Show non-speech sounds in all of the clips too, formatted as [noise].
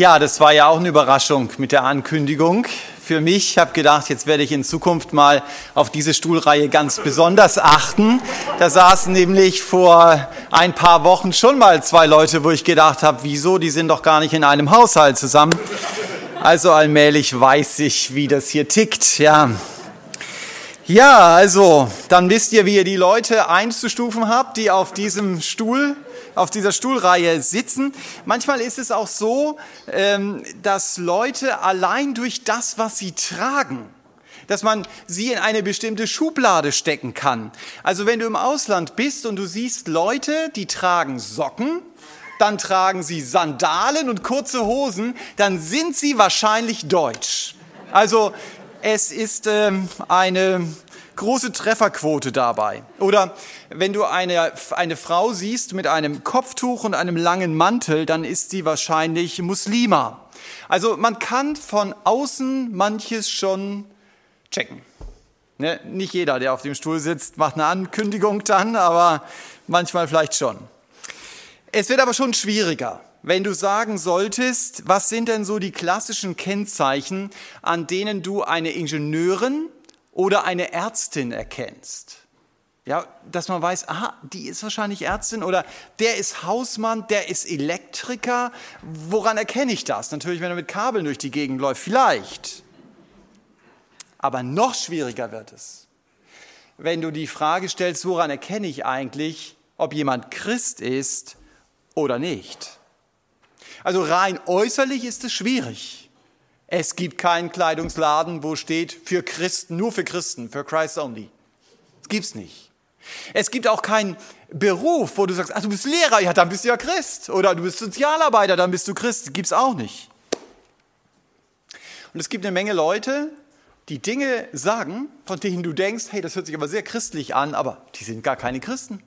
Ja, das war ja auch eine Überraschung mit der Ankündigung. Für mich, ich habe gedacht, jetzt werde ich in Zukunft mal auf diese Stuhlreihe ganz besonders achten. Da saßen nämlich vor ein paar Wochen schon mal zwei Leute, wo ich gedacht habe, wieso, die sind doch gar nicht in einem Haushalt zusammen. Also allmählich weiß ich, wie das hier tickt, ja. Ja, also, dann wisst ihr, wie ihr die Leute einzustufen habt, die auf diesem Stuhl auf dieser Stuhlreihe sitzen. Manchmal ist es auch so, ähm, dass Leute allein durch das, was sie tragen, dass man sie in eine bestimmte Schublade stecken kann. Also wenn du im Ausland bist und du siehst Leute, die tragen Socken, dann tragen sie Sandalen und kurze Hosen, dann sind sie wahrscheinlich deutsch. Also es ist ähm, eine große Trefferquote dabei. Oder wenn du eine, eine Frau siehst mit einem Kopftuch und einem langen Mantel, dann ist sie wahrscheinlich Muslima. Also man kann von außen manches schon checken. Ne? Nicht jeder, der auf dem Stuhl sitzt, macht eine Ankündigung dann, aber manchmal vielleicht schon. Es wird aber schon schwieriger, wenn du sagen solltest, was sind denn so die klassischen Kennzeichen, an denen du eine Ingenieurin oder eine Ärztin erkennst. Ja, dass man weiß, aha, die ist wahrscheinlich Ärztin oder der ist Hausmann, der ist Elektriker. Woran erkenne ich das? Natürlich, wenn er mit Kabeln durch die Gegend läuft, vielleicht. Aber noch schwieriger wird es, wenn du die Frage stellst, woran erkenne ich eigentlich, ob jemand Christ ist oder nicht. Also rein äußerlich ist es schwierig. Es gibt keinen Kleidungsladen, wo steht für Christen, nur für Christen, für Christ only. Das gibt's nicht. Es gibt auch keinen Beruf, wo du sagst, ach, du bist Lehrer, ja, dann bist du ja Christ. Oder du bist Sozialarbeiter, dann bist du Christ. Das gibt's auch nicht. Und es gibt eine Menge Leute, die Dinge sagen, von denen du denkst, hey, das hört sich aber sehr christlich an, aber die sind gar keine Christen.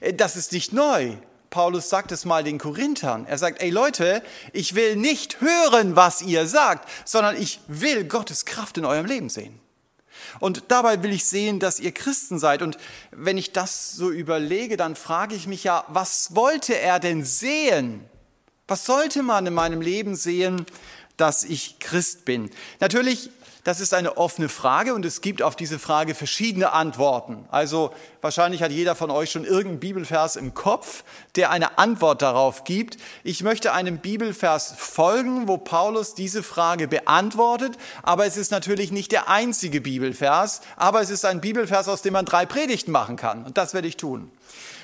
Äh, das ist nicht neu. Paulus sagt es mal den Korinthern. Er sagt, ey Leute, ich will nicht hören, was ihr sagt, sondern ich will Gottes Kraft in eurem Leben sehen. Und dabei will ich sehen, dass ihr Christen seid. Und wenn ich das so überlege, dann frage ich mich ja, was wollte er denn sehen? Was sollte man in meinem Leben sehen, dass ich Christ bin? Natürlich das ist eine offene Frage und es gibt auf diese Frage verschiedene Antworten. Also wahrscheinlich hat jeder von euch schon irgendeinen Bibelvers im Kopf, der eine Antwort darauf gibt. Ich möchte einem Bibelvers folgen, wo Paulus diese Frage beantwortet, aber es ist natürlich nicht der einzige Bibelvers, aber es ist ein Bibelvers, aus dem man drei Predigten machen kann und das werde ich tun.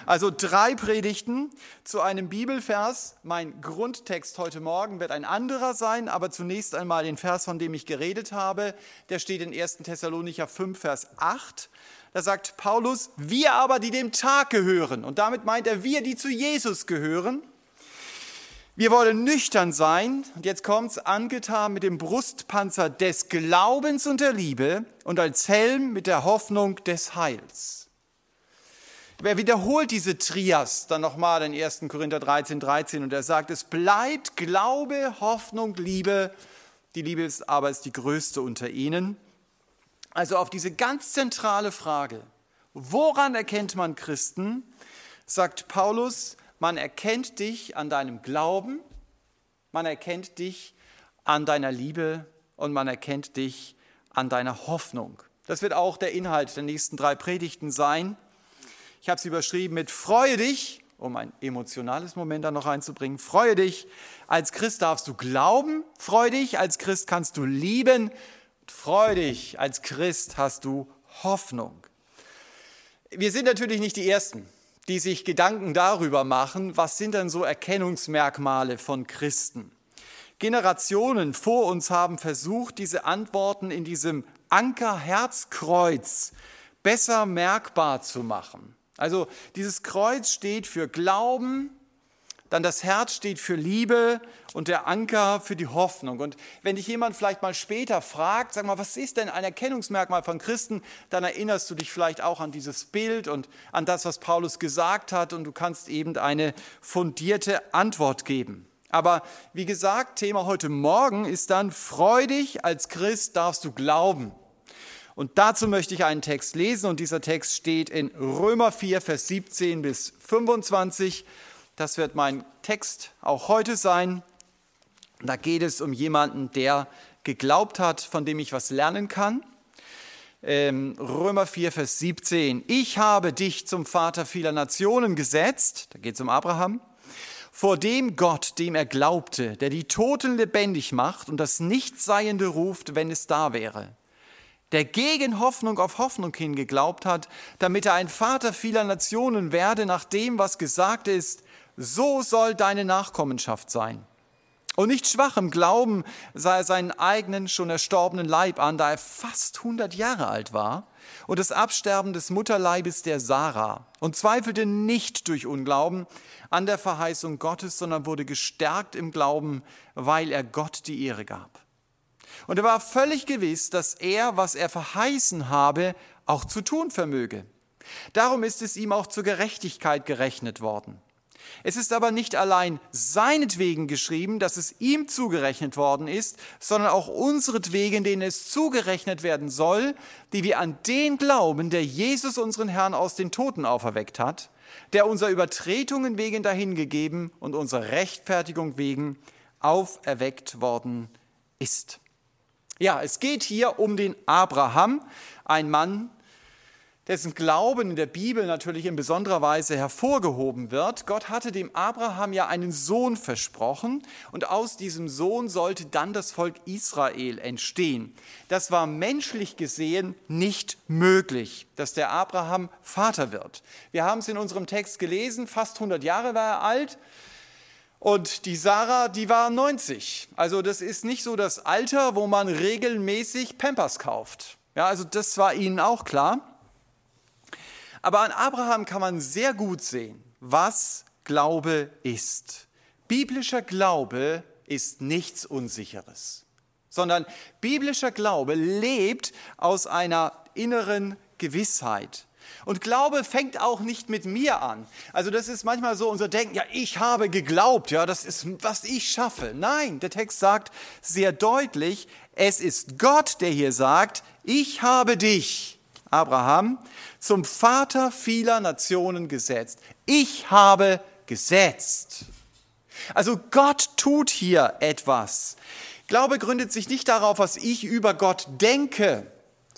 Also drei Predigten zu einem Bibelvers. Mein Grundtext heute Morgen wird ein anderer sein, aber zunächst einmal den Vers, von dem ich geredet habe. Der steht in 1. Thessalonicher 5, Vers 8. Da sagt Paulus, wir aber, die dem Tag gehören, und damit meint er wir, die zu Jesus gehören, wir wollen nüchtern sein, und jetzt kommt's, angetan mit dem Brustpanzer des Glaubens und der Liebe und als Helm mit der Hoffnung des Heils. Wer wiederholt diese Trias dann nochmal in 1. Korinther 13, 13 und er sagt, es bleibt Glaube, Hoffnung, Liebe. Die Liebe ist aber ist die größte unter ihnen. Also auf diese ganz zentrale Frage, woran erkennt man Christen, sagt Paulus, man erkennt dich an deinem Glauben, man erkennt dich an deiner Liebe und man erkennt dich an deiner Hoffnung. Das wird auch der Inhalt der nächsten drei Predigten sein. Ich habe es überschrieben mit Freue dich, um ein emotionales Moment da noch reinzubringen. Freue dich. Als Christ darfst du glauben. Freue dich. Als Christ kannst du lieben. Freue dich. Als Christ hast du Hoffnung. Wir sind natürlich nicht die Ersten, die sich Gedanken darüber machen, was sind denn so Erkennungsmerkmale von Christen. Generationen vor uns haben versucht, diese Antworten in diesem Ankerherzkreuz besser merkbar zu machen. Also dieses Kreuz steht für Glauben, dann das Herz steht für Liebe und der Anker für die Hoffnung. Und wenn dich jemand vielleicht mal später fragt, sag mal, was ist denn ein Erkennungsmerkmal von Christen, dann erinnerst du dich vielleicht auch an dieses Bild und an das, was Paulus gesagt hat und du kannst eben eine fundierte Antwort geben. Aber wie gesagt, Thema heute Morgen ist dann, freudig als Christ darfst du glauben. Und dazu möchte ich einen Text lesen und dieser Text steht in Römer 4, Vers 17 bis 25. Das wird mein Text auch heute sein. Da geht es um jemanden, der geglaubt hat, von dem ich was lernen kann. Ähm, Römer 4, Vers 17. Ich habe dich zum Vater vieler Nationen gesetzt. Da geht es um Abraham. Vor dem Gott, dem er glaubte, der die Toten lebendig macht und das Nichtseiende ruft, wenn es da wäre. Der gegen Hoffnung auf Hoffnung hin geglaubt hat, damit er ein Vater vieler Nationen werde, nach dem, was gesagt ist, so soll deine Nachkommenschaft sein. Und nicht schwach im Glauben sah er seinen eigenen, schon erstorbenen Leib an, da er fast 100 Jahre alt war, und das Absterben des Mutterleibes der Sarah, und zweifelte nicht durch Unglauben an der Verheißung Gottes, sondern wurde gestärkt im Glauben, weil er Gott die Ehre gab. Und er war völlig gewiss, dass er, was er verheißen habe, auch zu tun vermöge. Darum ist es ihm auch zur Gerechtigkeit gerechnet worden. Es ist aber nicht allein seinetwegen geschrieben, dass es ihm zugerechnet worden ist, sondern auch unseretwegen, denen es zugerechnet werden soll, die wir an den glauben, der Jesus unseren Herrn aus den Toten auferweckt hat, der unser Übertretungen wegen dahingegeben und unserer Rechtfertigung wegen auferweckt worden ist. Ja, es geht hier um den Abraham, ein Mann, dessen Glauben in der Bibel natürlich in besonderer Weise hervorgehoben wird. Gott hatte dem Abraham ja einen Sohn versprochen und aus diesem Sohn sollte dann das Volk Israel entstehen. Das war menschlich gesehen nicht möglich, dass der Abraham Vater wird. Wir haben es in unserem Text gelesen, fast 100 Jahre war er alt. Und die Sarah, die war 90. Also das ist nicht so das Alter, wo man regelmäßig Pampers kauft. Ja, also das war ihnen auch klar. Aber an Abraham kann man sehr gut sehen, was Glaube ist. Biblischer Glaube ist nichts Unsicheres, sondern biblischer Glaube lebt aus einer inneren Gewissheit. Und Glaube fängt auch nicht mit mir an. Also das ist manchmal so unser Denken, ja, ich habe geglaubt, ja, das ist, was ich schaffe. Nein, der Text sagt sehr deutlich, es ist Gott, der hier sagt, ich habe dich Abraham, zum Vater vieler Nationen gesetzt. Ich habe gesetzt. Also Gott tut hier etwas. Glaube gründet sich nicht darauf, was ich über Gott denke.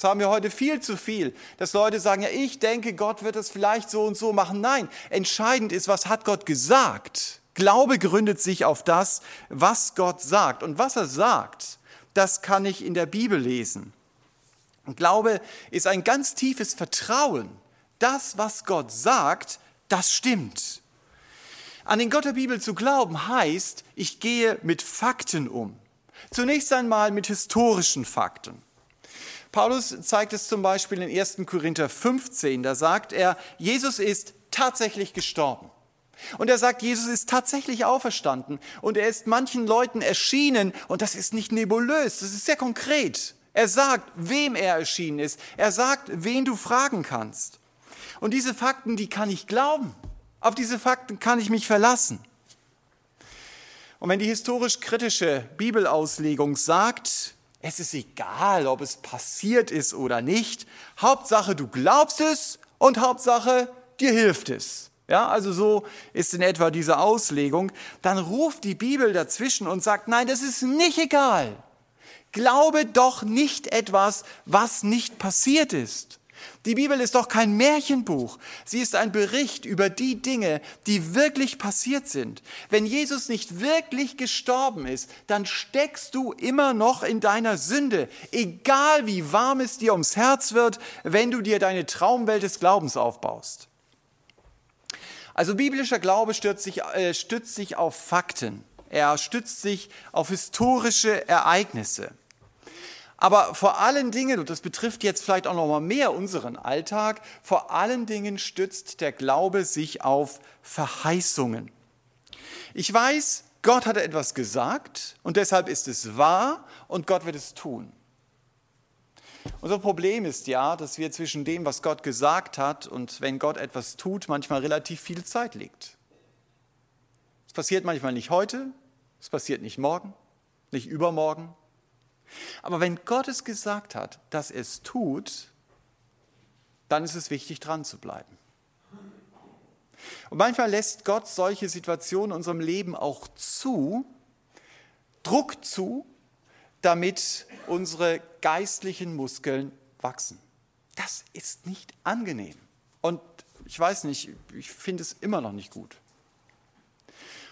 Das haben wir heute viel zu viel, dass Leute sagen, ja, ich denke, Gott wird es vielleicht so und so machen. Nein, entscheidend ist, was hat Gott gesagt? Glaube gründet sich auf das, was Gott sagt. Und was er sagt, das kann ich in der Bibel lesen. Und Glaube ist ein ganz tiefes Vertrauen. Das, was Gott sagt, das stimmt. An den Gott der Bibel zu glauben heißt, ich gehe mit Fakten um. Zunächst einmal mit historischen Fakten. Paulus zeigt es zum Beispiel in 1. Korinther 15. Da sagt er, Jesus ist tatsächlich gestorben. Und er sagt, Jesus ist tatsächlich auferstanden und er ist manchen Leuten erschienen und das ist nicht nebulös, das ist sehr konkret. Er sagt, wem er erschienen ist. Er sagt, wen du fragen kannst. Und diese Fakten, die kann ich glauben. Auf diese Fakten kann ich mich verlassen. Und wenn die historisch-kritische Bibelauslegung sagt, es ist egal, ob es passiert ist oder nicht, Hauptsache du glaubst es und Hauptsache dir hilft es. Ja, also so ist in etwa diese Auslegung. Dann ruft die Bibel dazwischen und sagt, nein, das ist nicht egal. Glaube doch nicht etwas, was nicht passiert ist. Die Bibel ist doch kein Märchenbuch. Sie ist ein Bericht über die Dinge, die wirklich passiert sind. Wenn Jesus nicht wirklich gestorben ist, dann steckst du immer noch in deiner Sünde, egal wie warm es dir ums Herz wird, wenn du dir deine Traumwelt des Glaubens aufbaust. Also biblischer Glaube stützt sich, äh, stützt sich auf Fakten. Er stützt sich auf historische Ereignisse. Aber vor allen Dingen, und das betrifft jetzt vielleicht auch noch mal mehr unseren Alltag, vor allen Dingen stützt der Glaube sich auf Verheißungen. Ich weiß, Gott hat etwas gesagt und deshalb ist es wahr und Gott wird es tun. Unser Problem ist ja, dass wir zwischen dem, was Gott gesagt hat und wenn Gott etwas tut, manchmal relativ viel Zeit liegt. Es passiert manchmal nicht heute, es passiert nicht morgen, nicht übermorgen, aber wenn Gott es gesagt hat, dass es tut, dann ist es wichtig, dran zu bleiben. Und manchmal lässt Gott solche Situationen in unserem Leben auch zu, Druck zu, damit unsere geistlichen Muskeln wachsen. Das ist nicht angenehm. Und ich weiß nicht, ich finde es immer noch nicht gut.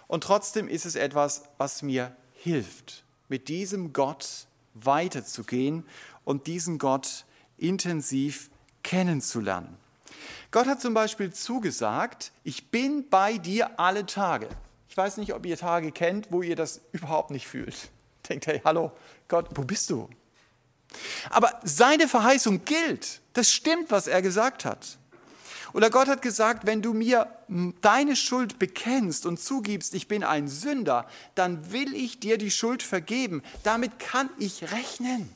Und trotzdem ist es etwas, was mir hilft, mit diesem Gott weiterzugehen und diesen Gott intensiv kennenzulernen. Gott hat zum Beispiel zugesagt, ich bin bei dir alle Tage. Ich weiß nicht, ob ihr Tage kennt, wo ihr das überhaupt nicht fühlt. [laughs] Denkt, hey, hallo, Gott, wo bist du? Aber seine Verheißung gilt. Das stimmt, was er gesagt hat. Oder Gott hat gesagt, wenn du mir deine Schuld bekennst und zugibst, ich bin ein Sünder, dann will ich dir die Schuld vergeben. Damit kann ich rechnen.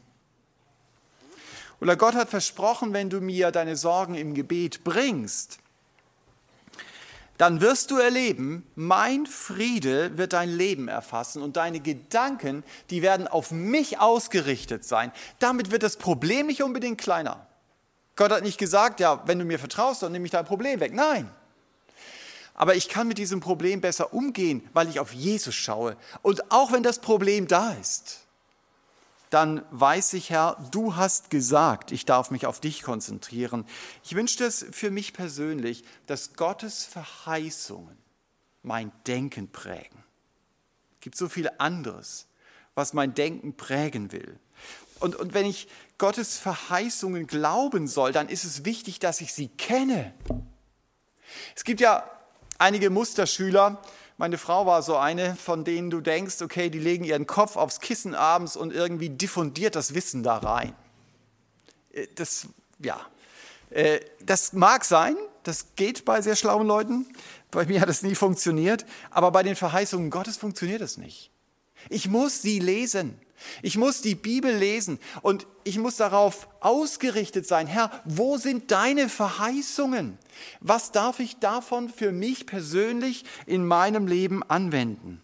Oder Gott hat versprochen, wenn du mir deine Sorgen im Gebet bringst, dann wirst du erleben, mein Friede wird dein Leben erfassen und deine Gedanken, die werden auf mich ausgerichtet sein. Damit wird das Problem nicht unbedingt kleiner. Gott hat nicht gesagt, ja, wenn du mir vertraust, dann nehme ich dein Problem weg. Nein. Aber ich kann mit diesem Problem besser umgehen, weil ich auf Jesus schaue. Und auch wenn das Problem da ist, dann weiß ich, Herr, du hast gesagt, ich darf mich auf dich konzentrieren. Ich wünsche es für mich persönlich, dass Gottes Verheißungen mein Denken prägen. Es gibt so viel anderes, was mein Denken prägen will. Und, und wenn ich Gottes Verheißungen glauben soll, dann ist es wichtig, dass ich sie kenne. Es gibt ja einige Musterschüler, meine Frau war so eine, von denen du denkst, okay, die legen ihren Kopf aufs Kissen abends und irgendwie diffundiert das Wissen da rein. Äh, das, ja, äh, das mag sein, das geht bei sehr schlauen Leuten. Bei mir hat es nie funktioniert, aber bei den Verheißungen Gottes funktioniert es nicht. Ich muss sie lesen. Ich muss die Bibel lesen und ich muss darauf ausgerichtet sein, Herr, wo sind deine Verheißungen? Was darf ich davon für mich persönlich in meinem Leben anwenden?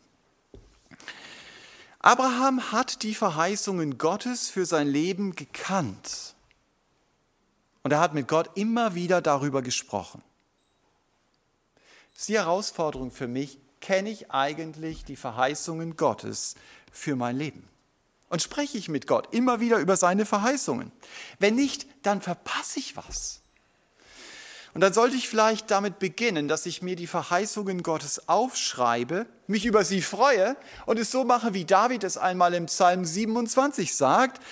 Abraham hat die Verheißungen Gottes für sein Leben gekannt. Und er hat mit Gott immer wieder darüber gesprochen. Das ist die Herausforderung für mich, kenne ich eigentlich die Verheißungen Gottes für mein Leben? Und spreche ich mit Gott immer wieder über seine Verheißungen? Wenn nicht, dann verpasse ich was. Und dann sollte ich vielleicht damit beginnen, dass ich mir die Verheißungen Gottes aufschreibe, mich über sie freue und es so mache, wie David es einmal im Psalm 27 sagt.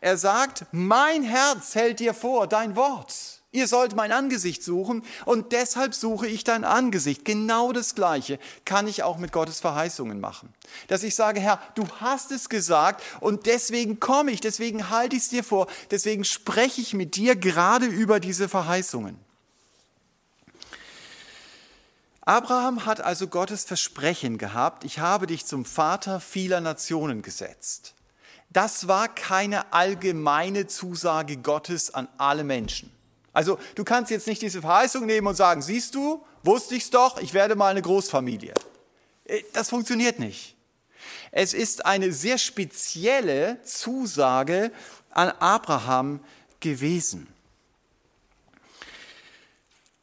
Er sagt, mein Herz hält dir vor dein Wort. Ihr sollt mein Angesicht suchen und deshalb suche ich dein Angesicht. Genau das Gleiche kann ich auch mit Gottes Verheißungen machen. Dass ich sage, Herr, du hast es gesagt und deswegen komme ich, deswegen halte ich es dir vor, deswegen spreche ich mit dir gerade über diese Verheißungen. Abraham hat also Gottes Versprechen gehabt, ich habe dich zum Vater vieler Nationen gesetzt. Das war keine allgemeine Zusage Gottes an alle Menschen. Also du kannst jetzt nicht diese Verheißung nehmen und sagen, siehst du, wusste ich's doch, ich werde mal eine Großfamilie. Äh, das funktioniert nicht. Es ist eine sehr spezielle Zusage an Abraham gewesen.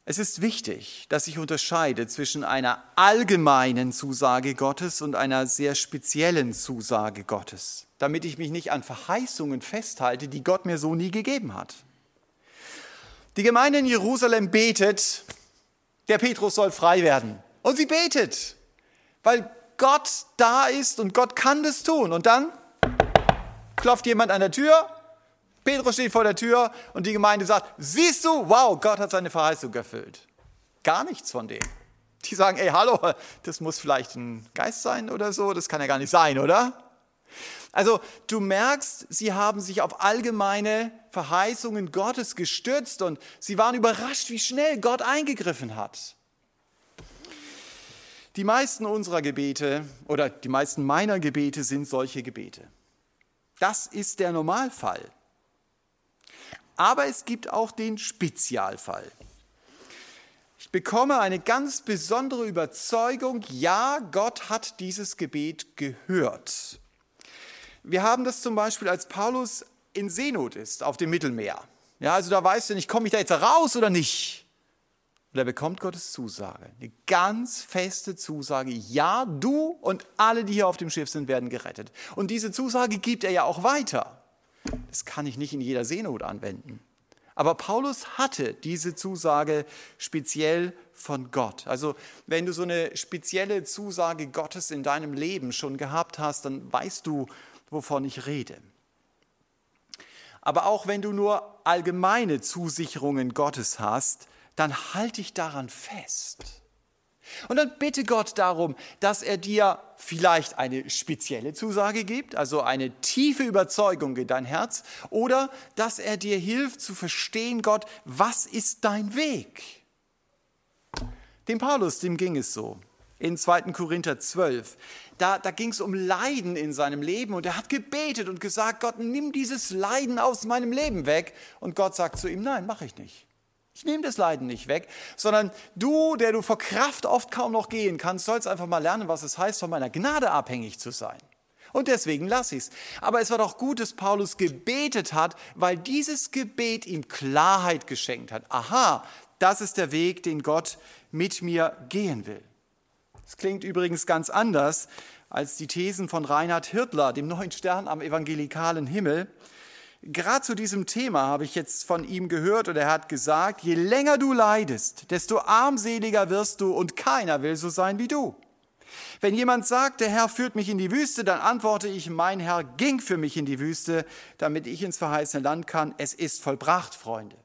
Es ist wichtig, dass ich unterscheide zwischen einer allgemeinen Zusage Gottes und einer sehr speziellen Zusage Gottes, damit ich mich nicht an Verheißungen festhalte, die Gott mir so nie gegeben hat. Die Gemeinde in Jerusalem betet, der Petrus soll frei werden. Und sie betet, weil Gott da ist und Gott kann das tun. Und dann klopft jemand an der Tür, Petrus steht vor der Tür und die Gemeinde sagt, siehst du, wow, Gott hat seine Verheißung erfüllt. Gar nichts von dem. Die sagen, ey, hallo, das muss vielleicht ein Geist sein oder so, das kann ja gar nicht sein, oder? Also du merkst, sie haben sich auf allgemeine Verheißungen Gottes gestützt und sie waren überrascht, wie schnell Gott eingegriffen hat. Die meisten unserer Gebete oder die meisten meiner Gebete sind solche Gebete. Das ist der Normalfall. Aber es gibt auch den Spezialfall. Ich bekomme eine ganz besondere Überzeugung, ja, Gott hat dieses Gebet gehört. Wir haben das zum Beispiel, als Paulus in Seenot ist auf dem Mittelmeer. Ja, also da weißt du nicht, komme ich da jetzt raus oder nicht? Und er bekommt Gottes Zusage, eine ganz feste Zusage. Ja, du und alle, die hier auf dem Schiff sind, werden gerettet. Und diese Zusage gibt er ja auch weiter. Das kann ich nicht in jeder Seenot anwenden. Aber Paulus hatte diese Zusage speziell von Gott. Also wenn du so eine spezielle Zusage Gottes in deinem Leben schon gehabt hast, dann weißt du, wovon ich rede. Aber auch wenn du nur allgemeine Zusicherungen Gottes hast, dann halte dich daran fest. Und dann bitte Gott darum, dass er dir vielleicht eine spezielle Zusage gibt, also eine tiefe Überzeugung in dein Herz, oder dass er dir hilft zu verstehen, Gott, was ist dein Weg? Dem Paulus, dem ging es so. In 2. Korinther 12, da, da ging es um Leiden in seinem Leben und er hat gebetet und gesagt, Gott, nimm dieses Leiden aus meinem Leben weg. Und Gott sagt zu ihm, nein, mache ich nicht. Ich nehme das Leiden nicht weg, sondern du, der du vor Kraft oft kaum noch gehen kannst, sollst einfach mal lernen, was es heißt, von meiner Gnade abhängig zu sein. Und deswegen lass ich es. Aber es war doch gut, dass Paulus gebetet hat, weil dieses Gebet ihm Klarheit geschenkt hat. Aha, das ist der Weg, den Gott mit mir gehen will. Es klingt übrigens ganz anders als die Thesen von Reinhard Hirtler, dem neuen Stern am evangelikalen Himmel. Gerade zu diesem Thema habe ich jetzt von ihm gehört und er hat gesagt, je länger du leidest, desto armseliger wirst du und keiner will so sein wie du. Wenn jemand sagt, der Herr führt mich in die Wüste, dann antworte ich, mein Herr ging für mich in die Wüste, damit ich ins verheißene Land kann. Es ist vollbracht, Freunde.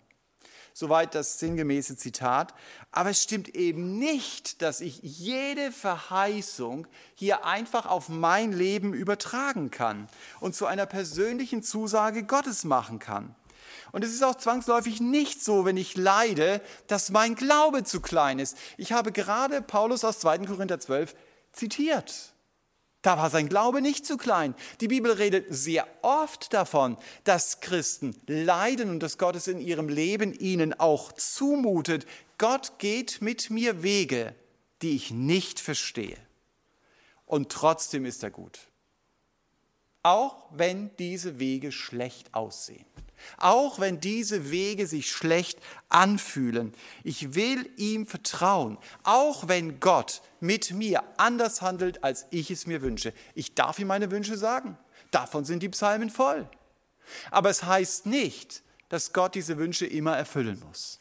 Soweit das sinngemäße Zitat. Aber es stimmt eben nicht, dass ich jede Verheißung hier einfach auf mein Leben übertragen kann und zu einer persönlichen Zusage Gottes machen kann. Und es ist auch zwangsläufig nicht so, wenn ich leide, dass mein Glaube zu klein ist. Ich habe gerade Paulus aus 2. Korinther 12 zitiert. Da war sein Glaube nicht zu klein. Die Bibel redet sehr oft davon, dass Christen leiden und dass Gott es in ihrem Leben ihnen auch zumutet. Gott geht mit mir Wege, die ich nicht verstehe. Und trotzdem ist er gut. Auch wenn diese Wege schlecht aussehen. Auch wenn diese Wege sich schlecht anfühlen. Ich will ihm vertrauen, auch wenn Gott mit mir anders handelt, als ich es mir wünsche. Ich darf ihm meine Wünsche sagen. Davon sind die Psalmen voll. Aber es heißt nicht, dass Gott diese Wünsche immer erfüllen muss.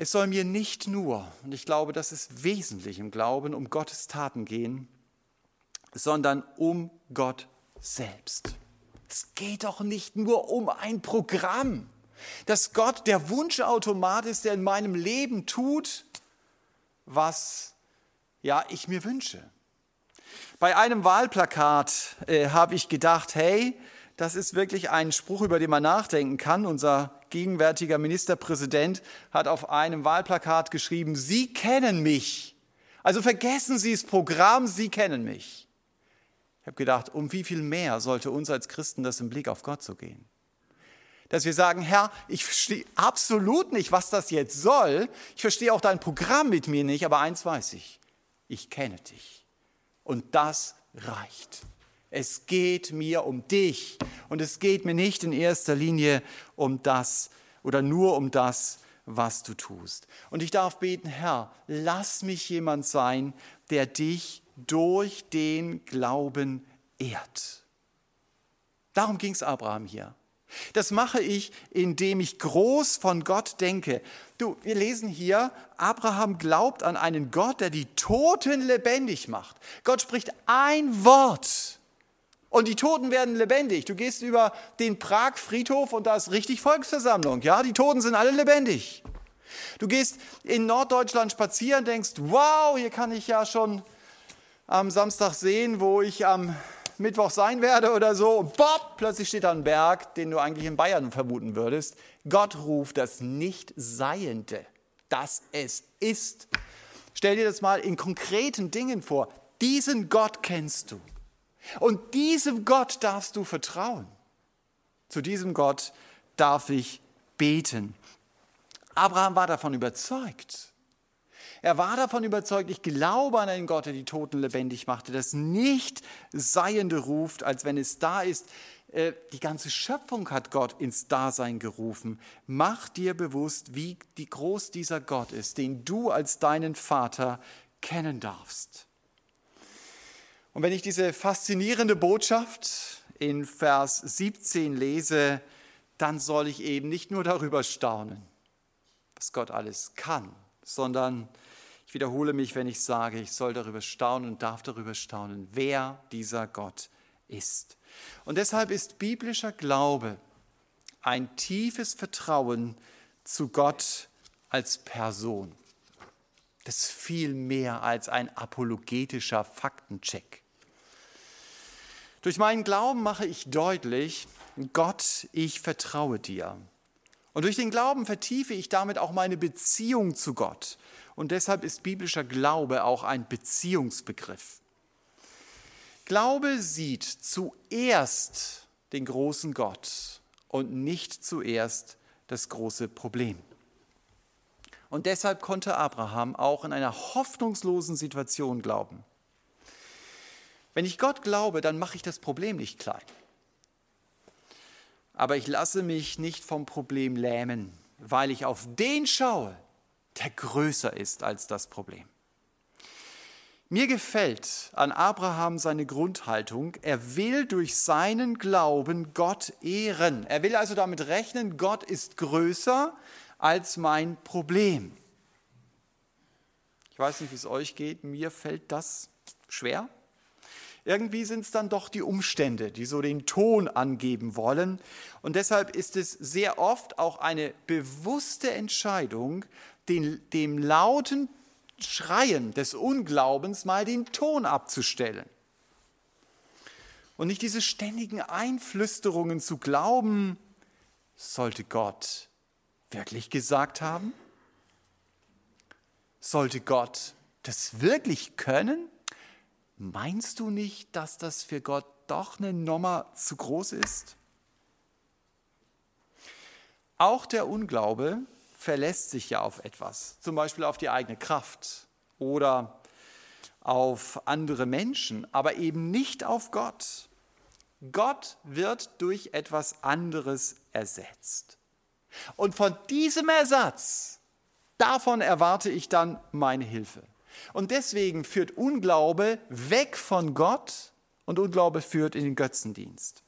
Es soll mir nicht nur, und ich glaube, das ist wesentlich im Glauben, um Gottes Taten gehen, sondern um Gott selbst. Es geht doch nicht nur um ein Programm, dass Gott der Wunschautomat ist, der in meinem Leben tut, was ja ich mir wünsche. Bei einem Wahlplakat äh, habe ich gedacht, hey, das ist wirklich ein Spruch, über den man nachdenken kann. Unser gegenwärtiger Ministerpräsident hat auf einem Wahlplakat geschrieben, Sie kennen mich. Also vergessen Sie das Programm, Sie kennen mich habe gedacht, um wie viel mehr sollte uns als Christen das im Blick auf Gott so gehen? Dass wir sagen, Herr, ich verstehe absolut nicht, was das jetzt soll. Ich verstehe auch dein Programm mit mir nicht, aber eins weiß ich, ich kenne dich. Und das reicht. Es geht mir um dich und es geht mir nicht in erster Linie um das oder nur um das, was du tust. Und ich darf beten, Herr, lass mich jemand sein, der dich durch den Glauben ehrt. Darum ging es Abraham hier. Das mache ich, indem ich groß von Gott denke. Du, wir lesen hier, Abraham glaubt an einen Gott, der die Toten lebendig macht. Gott spricht ein Wort und die Toten werden lebendig. Du gehst über den Prag-Friedhof und da ist richtig Volksversammlung. Ja, die Toten sind alle lebendig. Du gehst in Norddeutschland spazieren, denkst, wow, hier kann ich ja schon am Samstag sehen, wo ich am Mittwoch sein werde oder so. Und bopp, plötzlich steht da ein Berg, den du eigentlich in Bayern vermuten würdest. Gott ruft das Nicht-Seiende, dass es ist. Stell dir das mal in konkreten Dingen vor. Diesen Gott kennst du. Und diesem Gott darfst du vertrauen. Zu diesem Gott darf ich beten. Abraham war davon überzeugt. Er war davon überzeugt, ich glaube an einen Gott, der die Toten lebendig machte, das Nicht-Seiende ruft, als wenn es da ist. Äh, die ganze Schöpfung hat Gott ins Dasein gerufen. Mach dir bewusst, wie groß dieser Gott ist, den du als deinen Vater kennen darfst. Und wenn ich diese faszinierende Botschaft in Vers 17 lese, dann soll ich eben nicht nur darüber staunen, was Gott alles kann, sondern ich wiederhole mich, wenn ich sage, ich soll darüber staunen und darf darüber staunen, wer dieser Gott ist. Und deshalb ist biblischer Glaube ein tiefes Vertrauen zu Gott als Person. Das ist viel mehr als ein apologetischer Faktencheck. Durch meinen Glauben mache ich deutlich, Gott, ich vertraue dir. Und durch den Glauben vertiefe ich damit auch meine Beziehung zu Gott. Und deshalb ist biblischer Glaube auch ein Beziehungsbegriff. Glaube sieht zuerst den großen Gott und nicht zuerst das große Problem. Und deshalb konnte Abraham auch in einer hoffnungslosen Situation glauben. Wenn ich Gott glaube, dann mache ich das Problem nicht klein. Aber ich lasse mich nicht vom Problem lähmen, weil ich auf den schaue, der größer ist als das Problem. Mir gefällt an Abraham seine Grundhaltung. Er will durch seinen Glauben Gott ehren. Er will also damit rechnen, Gott ist größer als mein Problem. Ich weiß nicht, wie es euch geht. Mir fällt das schwer. Irgendwie sind es dann doch die Umstände, die so den Ton angeben wollen. Und deshalb ist es sehr oft auch eine bewusste Entscheidung, den, dem lauten Schreien des Unglaubens mal den Ton abzustellen. Und nicht diese ständigen Einflüsterungen zu glauben, sollte Gott wirklich gesagt haben? Sollte Gott das wirklich können? Meinst du nicht, dass das für Gott doch eine Nummer zu groß ist? Auch der Unglaube verlässt sich ja auf etwas, zum Beispiel auf die eigene Kraft oder auf andere Menschen, aber eben nicht auf Gott. Gott wird durch etwas anderes ersetzt. Und von diesem Ersatz, davon erwarte ich dann meine Hilfe. Und deswegen führt Unglaube weg von Gott und Unglaube führt in den Götzendienst.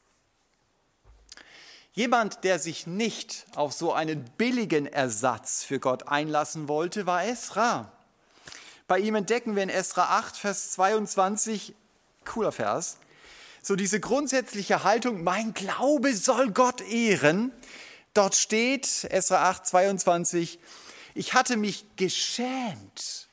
Jemand, der sich nicht auf so einen billigen Ersatz für Gott einlassen wollte, war Esra. Bei ihm entdecken wir in Esra 8, Vers 22, cooler Vers, so diese grundsätzliche Haltung, mein Glaube soll Gott ehren. Dort steht, Esra 8, 22, ich hatte mich geschämt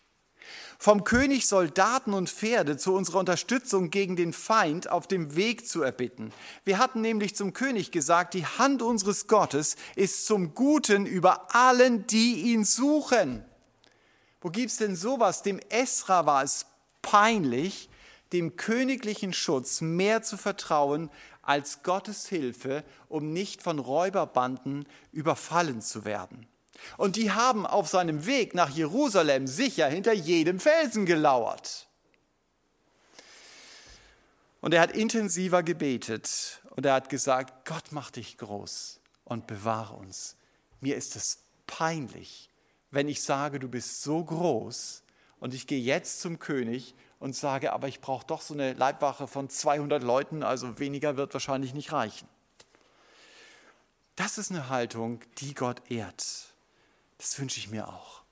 vom König Soldaten und Pferde zu unserer Unterstützung gegen den Feind auf dem Weg zu erbitten. Wir hatten nämlich zum König gesagt, die Hand unseres Gottes ist zum Guten über allen, die ihn suchen. Wo gibt's denn sowas? Dem Esra war es peinlich, dem königlichen Schutz mehr zu vertrauen als Gottes Hilfe, um nicht von Räuberbanden überfallen zu werden. Und die haben auf seinem Weg nach Jerusalem sicher hinter jedem Felsen gelauert. Und er hat intensiver gebetet und er hat gesagt, Gott mach dich groß und bewahre uns. Mir ist es peinlich, wenn ich sage, du bist so groß und ich gehe jetzt zum König und sage, aber ich brauche doch so eine Leibwache von 200 Leuten, also weniger wird wahrscheinlich nicht reichen. Das ist eine Haltung, die Gott ehrt. Das wünsche ich mir auch,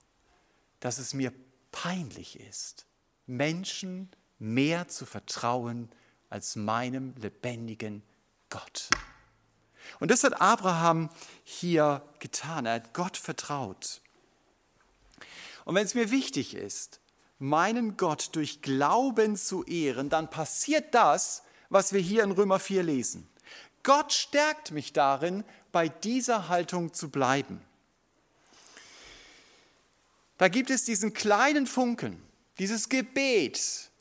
dass es mir peinlich ist, Menschen mehr zu vertrauen als meinem lebendigen Gott. Und das hat Abraham hier getan. Er hat Gott vertraut. Und wenn es mir wichtig ist, meinen Gott durch Glauben zu ehren, dann passiert das, was wir hier in Römer 4 lesen. Gott stärkt mich darin, bei dieser Haltung zu bleiben. Da gibt es diesen kleinen Funken, dieses Gebet,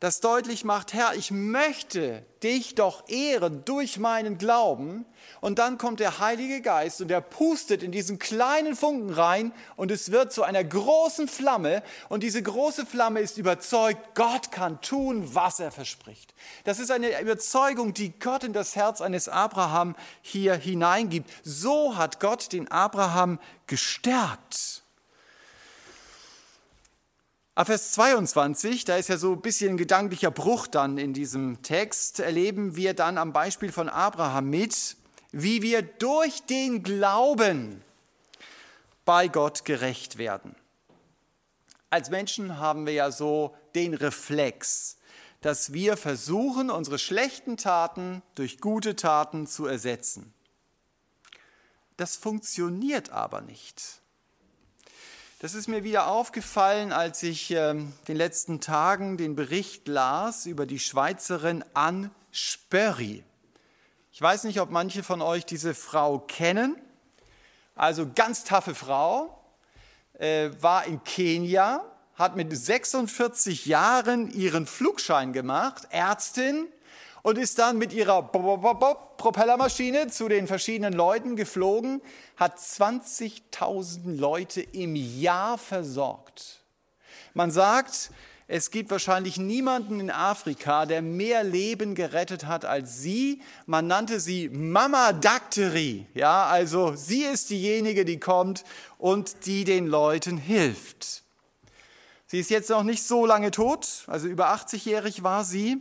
das deutlich macht, Herr, ich möchte dich doch ehren durch meinen Glauben. Und dann kommt der Heilige Geist und er pustet in diesen kleinen Funken rein und es wird zu einer großen Flamme. Und diese große Flamme ist überzeugt, Gott kann tun, was er verspricht. Das ist eine Überzeugung, die Gott in das Herz eines Abraham hier hineingibt. So hat Gott den Abraham gestärkt. Ab Vers 22, da ist ja so ein bisschen gedanklicher Bruch dann in diesem Text, erleben wir dann am Beispiel von Abraham mit, wie wir durch den Glauben bei Gott gerecht werden. Als Menschen haben wir ja so den Reflex, dass wir versuchen, unsere schlechten Taten durch gute Taten zu ersetzen. Das funktioniert aber nicht. Das ist mir wieder aufgefallen, als ich äh, den letzten Tagen den Bericht las über die Schweizerin Anne Spörri. Ich weiß nicht, ob manche von euch diese Frau kennen. Also ganz taffe Frau, äh, war in Kenia, hat mit 46 Jahren ihren Flugschein gemacht, Ärztin, und ist dann mit ihrer Propellermaschine zu den verschiedenen Leuten geflogen, hat 20.000 Leute im Jahr versorgt. Man sagt, es gibt wahrscheinlich niemanden in Afrika, der mehr Leben gerettet hat als sie. Man nannte sie Mama Dakteri. Ja, also sie ist diejenige, die kommt und die den Leuten hilft. Sie ist jetzt noch nicht so lange tot, also über 80-jährig war sie.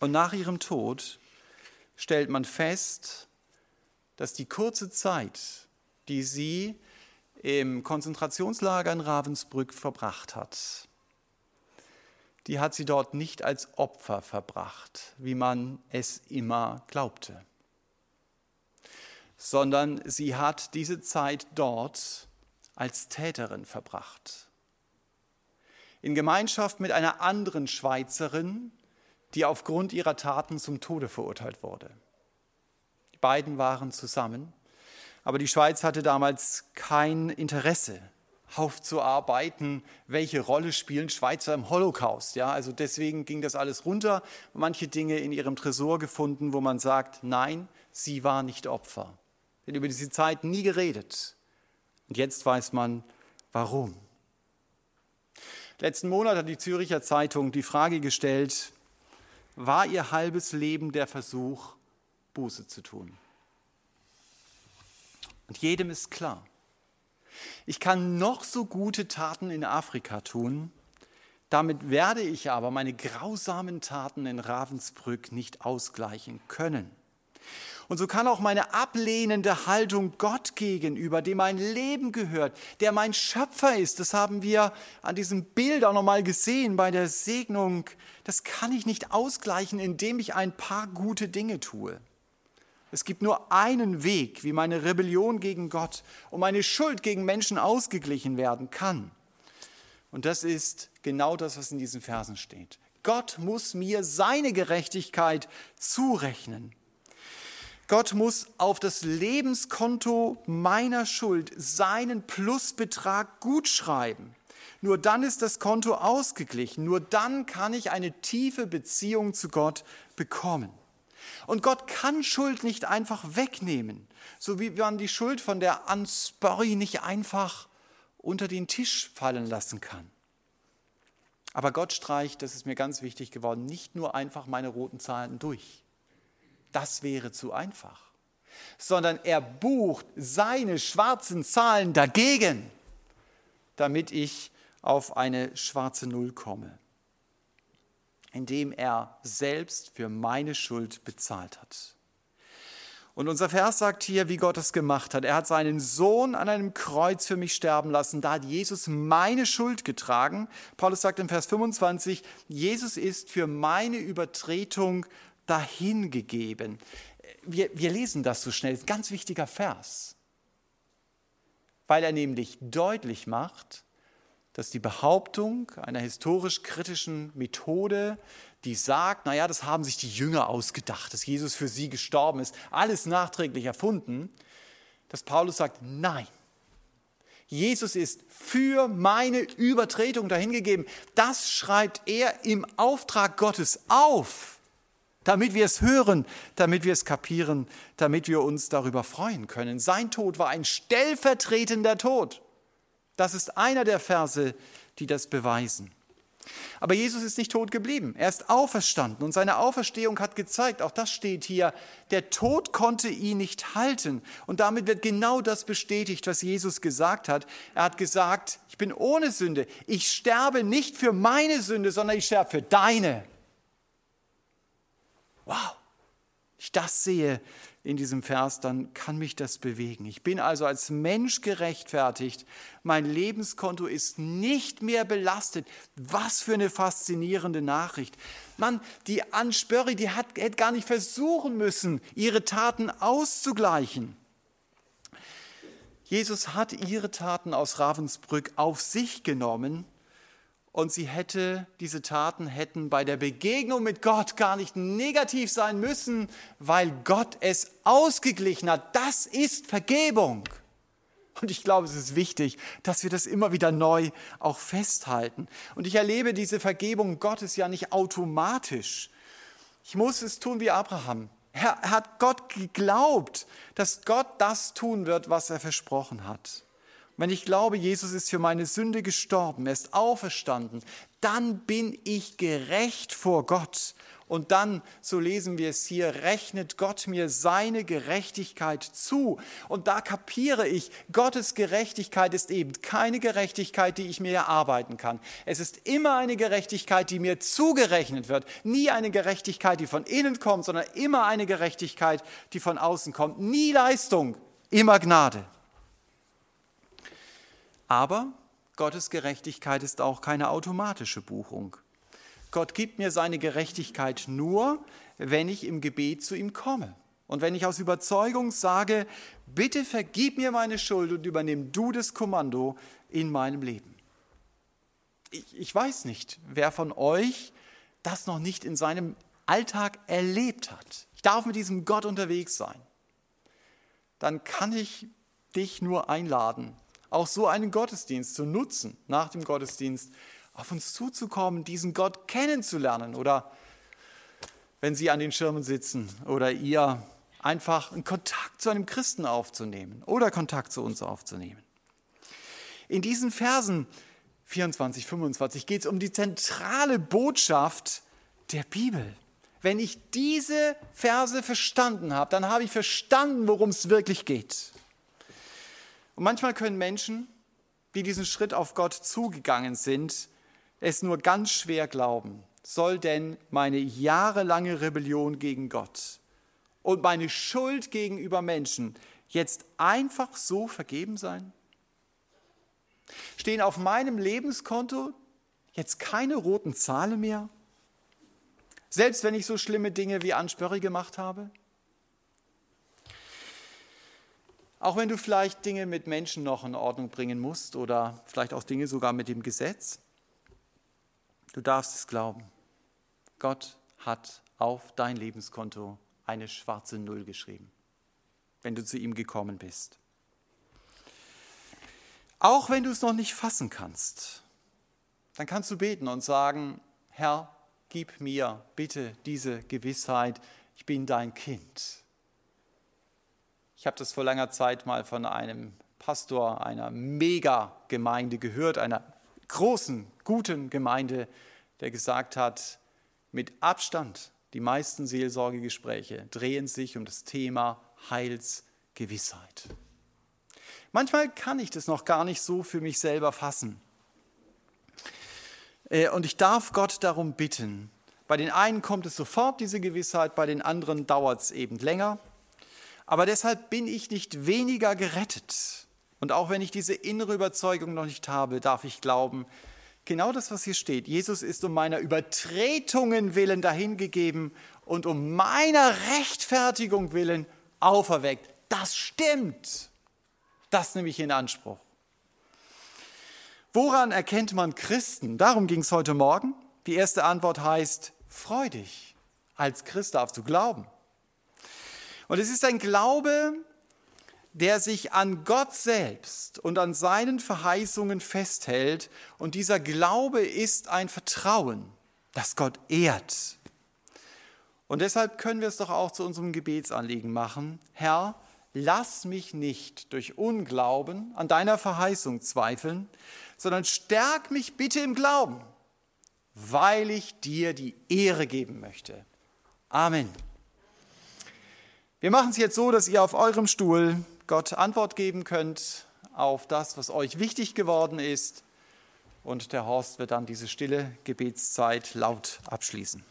Und nach ihrem Tod stellt man fest, dass die kurze Zeit, die sie im Konzentrationslager in Ravensbrück verbracht hat, die hat sie dort nicht als Opfer verbracht, wie man es immer glaubte, sondern sie hat diese Zeit dort als Täterin verbracht. In Gemeinschaft mit einer anderen Schweizerin, die aufgrund ihrer Taten zum Tode verurteilt wurde. Die beiden waren zusammen, aber die Schweiz hatte damals kein Interesse aufzuarbeiten, welche Rolle spielen Schweizer im Holocaust. Ja, also deswegen ging das alles runter. Manche Dinge in ihrem Tresor gefunden, wo man sagt, nein, sie war nicht Opfer. Denn über diese Zeit nie geredet. Und jetzt weiß man, warum. Letzten Monat hat die Züricher Zeitung die Frage gestellt, war ihr halbes Leben der Versuch, Buße zu tun. Und jedem ist klar, ich kann noch so gute Taten in Afrika tun, damit werde ich aber meine grausamen Taten in Ravensbrück nicht ausgleichen können. Und so kann auch meine ablehnende Haltung Gott gegenüber, dem mein Leben gehört, der mein Schöpfer ist, das haben wir an diesem Bild auch nochmal gesehen bei der Segnung, das kann ich nicht ausgleichen, indem ich ein paar gute Dinge tue. Es gibt nur einen Weg, wie meine Rebellion gegen Gott und meine Schuld gegen Menschen ausgeglichen werden kann. Und das ist genau das, was in diesen Versen steht. Gott muss mir seine Gerechtigkeit zurechnen. Gott muss auf das Lebenskonto meiner Schuld seinen Plusbetrag gutschreiben. Nur dann ist das Konto ausgeglichen. Nur dann kann ich eine tiefe Beziehung zu Gott bekommen. Und Gott kann Schuld nicht einfach wegnehmen, so wie man die Schuld von der Ansbury nicht einfach unter den Tisch fallen lassen kann. Aber Gott streicht, das ist mir ganz wichtig geworden, nicht nur einfach meine roten Zahlen durch das wäre zu einfach. Sondern er bucht seine schwarzen Zahlen dagegen, damit ich auf eine schwarze Null komme, indem er selbst für meine Schuld bezahlt hat. Und unser Vers sagt hier, wie Gott es gemacht hat. Er hat seinen Sohn an einem Kreuz für mich sterben lassen. Da hat Jesus meine Schuld getragen. Paulus sagt im Vers 25, Jesus ist für meine Übertretung dahingegeben. Wir, wir lesen das so schnell, das ist ein ganz wichtiger Vers, weil er nämlich deutlich macht, dass die Behauptung einer historisch-kritischen Methode, die sagt, naja, das haben sich die Jünger ausgedacht, dass Jesus für sie gestorben ist, alles nachträglich erfunden, dass Paulus sagt, nein, Jesus ist für meine Übertretung dahingegeben. Das schreibt er im Auftrag Gottes auf, damit wir es hören, damit wir es kapieren, damit wir uns darüber freuen können. Sein Tod war ein stellvertretender Tod. Das ist einer der Verse, die das beweisen. Aber Jesus ist nicht tot geblieben. Er ist auferstanden und seine Auferstehung hat gezeigt, auch das steht hier, der Tod konnte ihn nicht halten. Und damit wird genau das bestätigt, was Jesus gesagt hat. Er hat gesagt, ich bin ohne Sünde. Ich sterbe nicht für meine Sünde, sondern ich sterbe für deine. Wow, ich das sehe, in diesem Vers, dann kann mich das bewegen. Ich bin also als Mensch gerechtfertigt. Mein Lebenskonto ist nicht mehr belastet. Was für eine faszinierende Nachricht. Mann, die Anspörri, die hat, hätte gar nicht versuchen müssen, ihre Taten auszugleichen. Jesus hat ihre Taten aus Ravensbrück auf sich genommen und sie hätte, diese Taten hätten bei der Begegnung mit Gott gar nicht negativ sein müssen, weil Gott es ausgeglichen hat. Das ist Vergebung. Und ich glaube, es ist wichtig, dass wir das immer wieder neu auch festhalten. Und ich erlebe diese Vergebung Gottes ja nicht automatisch. Ich muss es tun wie Abraham. Er hat Gott geglaubt, dass Gott das tun wird, was er versprochen hat wenn ich glaube, Jesus ist für meine Sünde gestorben, er ist auferstanden, dann bin ich gerecht vor Gott. Und dann, so lesen wir es hier, rechnet Gott mir seine Gerechtigkeit zu. Und da kapiere ich, Gottes Gerechtigkeit ist eben keine Gerechtigkeit, die ich mir erarbeiten kann. Es ist immer eine Gerechtigkeit, die mir zugerechnet wird. Nie eine Gerechtigkeit, die von innen kommt, sondern immer eine Gerechtigkeit, die von außen kommt. Nie Leistung, immer Gnade. Aber Gottes Gerechtigkeit ist auch keine automatische Buchung. Gott gibt mir seine Gerechtigkeit nur, wenn ich im Gebet zu ihm komme. Und wenn ich aus Überzeugung sage, bitte vergib mir meine Schuld und übernimm du das Kommando in meinem Leben. Ich, ich weiß nicht, wer von euch das noch nicht in seinem Alltag erlebt hat. Ich darf mit diesem Gott unterwegs sein. Dann kann ich dich nur einladen, auch so einen Gottesdienst zu nutzen, nach dem Gottesdienst auf uns zuzukommen, diesen Gott kennenzulernen oder wenn Sie an den Schirmen sitzen oder ihr einfach einen Kontakt zu einem Christen aufzunehmen oder Kontakt zu uns aufzunehmen. In diesen Versen 24, 25 geht es um die zentrale Botschaft der Bibel. Wenn ich diese Verse verstanden habe, dann habe ich verstanden, worum es wirklich geht. Und manchmal können Menschen, die diesen Schritt auf Gott zugegangen sind, es nur ganz schwer glauben. Soll denn meine jahrelange Rebellion gegen Gott und meine Schuld gegenüber Menschen jetzt einfach so vergeben sein? Stehen auf meinem Lebenskonto jetzt keine roten Zahlen mehr? Selbst wenn ich so schlimme Dinge wie Ansperre gemacht habe? Auch wenn du vielleicht Dinge mit Menschen noch in Ordnung bringen musst oder vielleicht auch Dinge sogar mit dem Gesetz, du darfst es glauben. Gott hat auf dein Lebenskonto eine schwarze Null geschrieben, wenn du zu ihm gekommen bist. Auch wenn du es noch nicht fassen kannst, dann kannst du beten und sagen, Herr, gib mir bitte diese Gewissheit, ich bin dein Kind. Ich habe das vor langer Zeit mal von einem Pastor einer Mega-Gemeinde gehört, einer großen, guten Gemeinde, der gesagt hat, mit Abstand die meisten Seelsorgegespräche drehen sich um das Thema Heilsgewissheit. Manchmal kann ich das noch gar nicht so für mich selber fassen. Äh, und ich darf Gott darum bitten. Bei den einen kommt es sofort, diese Gewissheit, bei den anderen dauert es eben länger. Aber deshalb bin ich nicht weniger gerettet. Und auch wenn ich diese innere Überzeugung noch nicht habe, darf ich glauben, genau das, was hier steht, Jesus ist um meiner Übertretungen willen dahingegeben und um meiner Rechtfertigung willen auferweckt. Das stimmt. Das nehme ich in Anspruch. Woran erkennt man Christen? Darum ging es heute Morgen. Die erste Antwort heißt, freu dich. Als Christ darfst du glauben. Und es ist ein Glaube, der sich an Gott selbst und an seinen Verheißungen festhält. Und dieser Glaube ist ein Vertrauen, das Gott ehrt. Und deshalb können wir es doch auch zu unserem Gebetsanliegen machen. Herr, lass mich nicht durch Unglauben an deiner Verheißung zweifeln, sondern stärk mich bitte im Glauben, weil ich dir die Ehre geben möchte. Amen. Wir machen es jetzt so, dass ihr auf eurem Stuhl Gott Antwort geben könnt auf das, was euch wichtig geworden ist. Und der Horst wird dann diese stille Gebetszeit laut abschließen.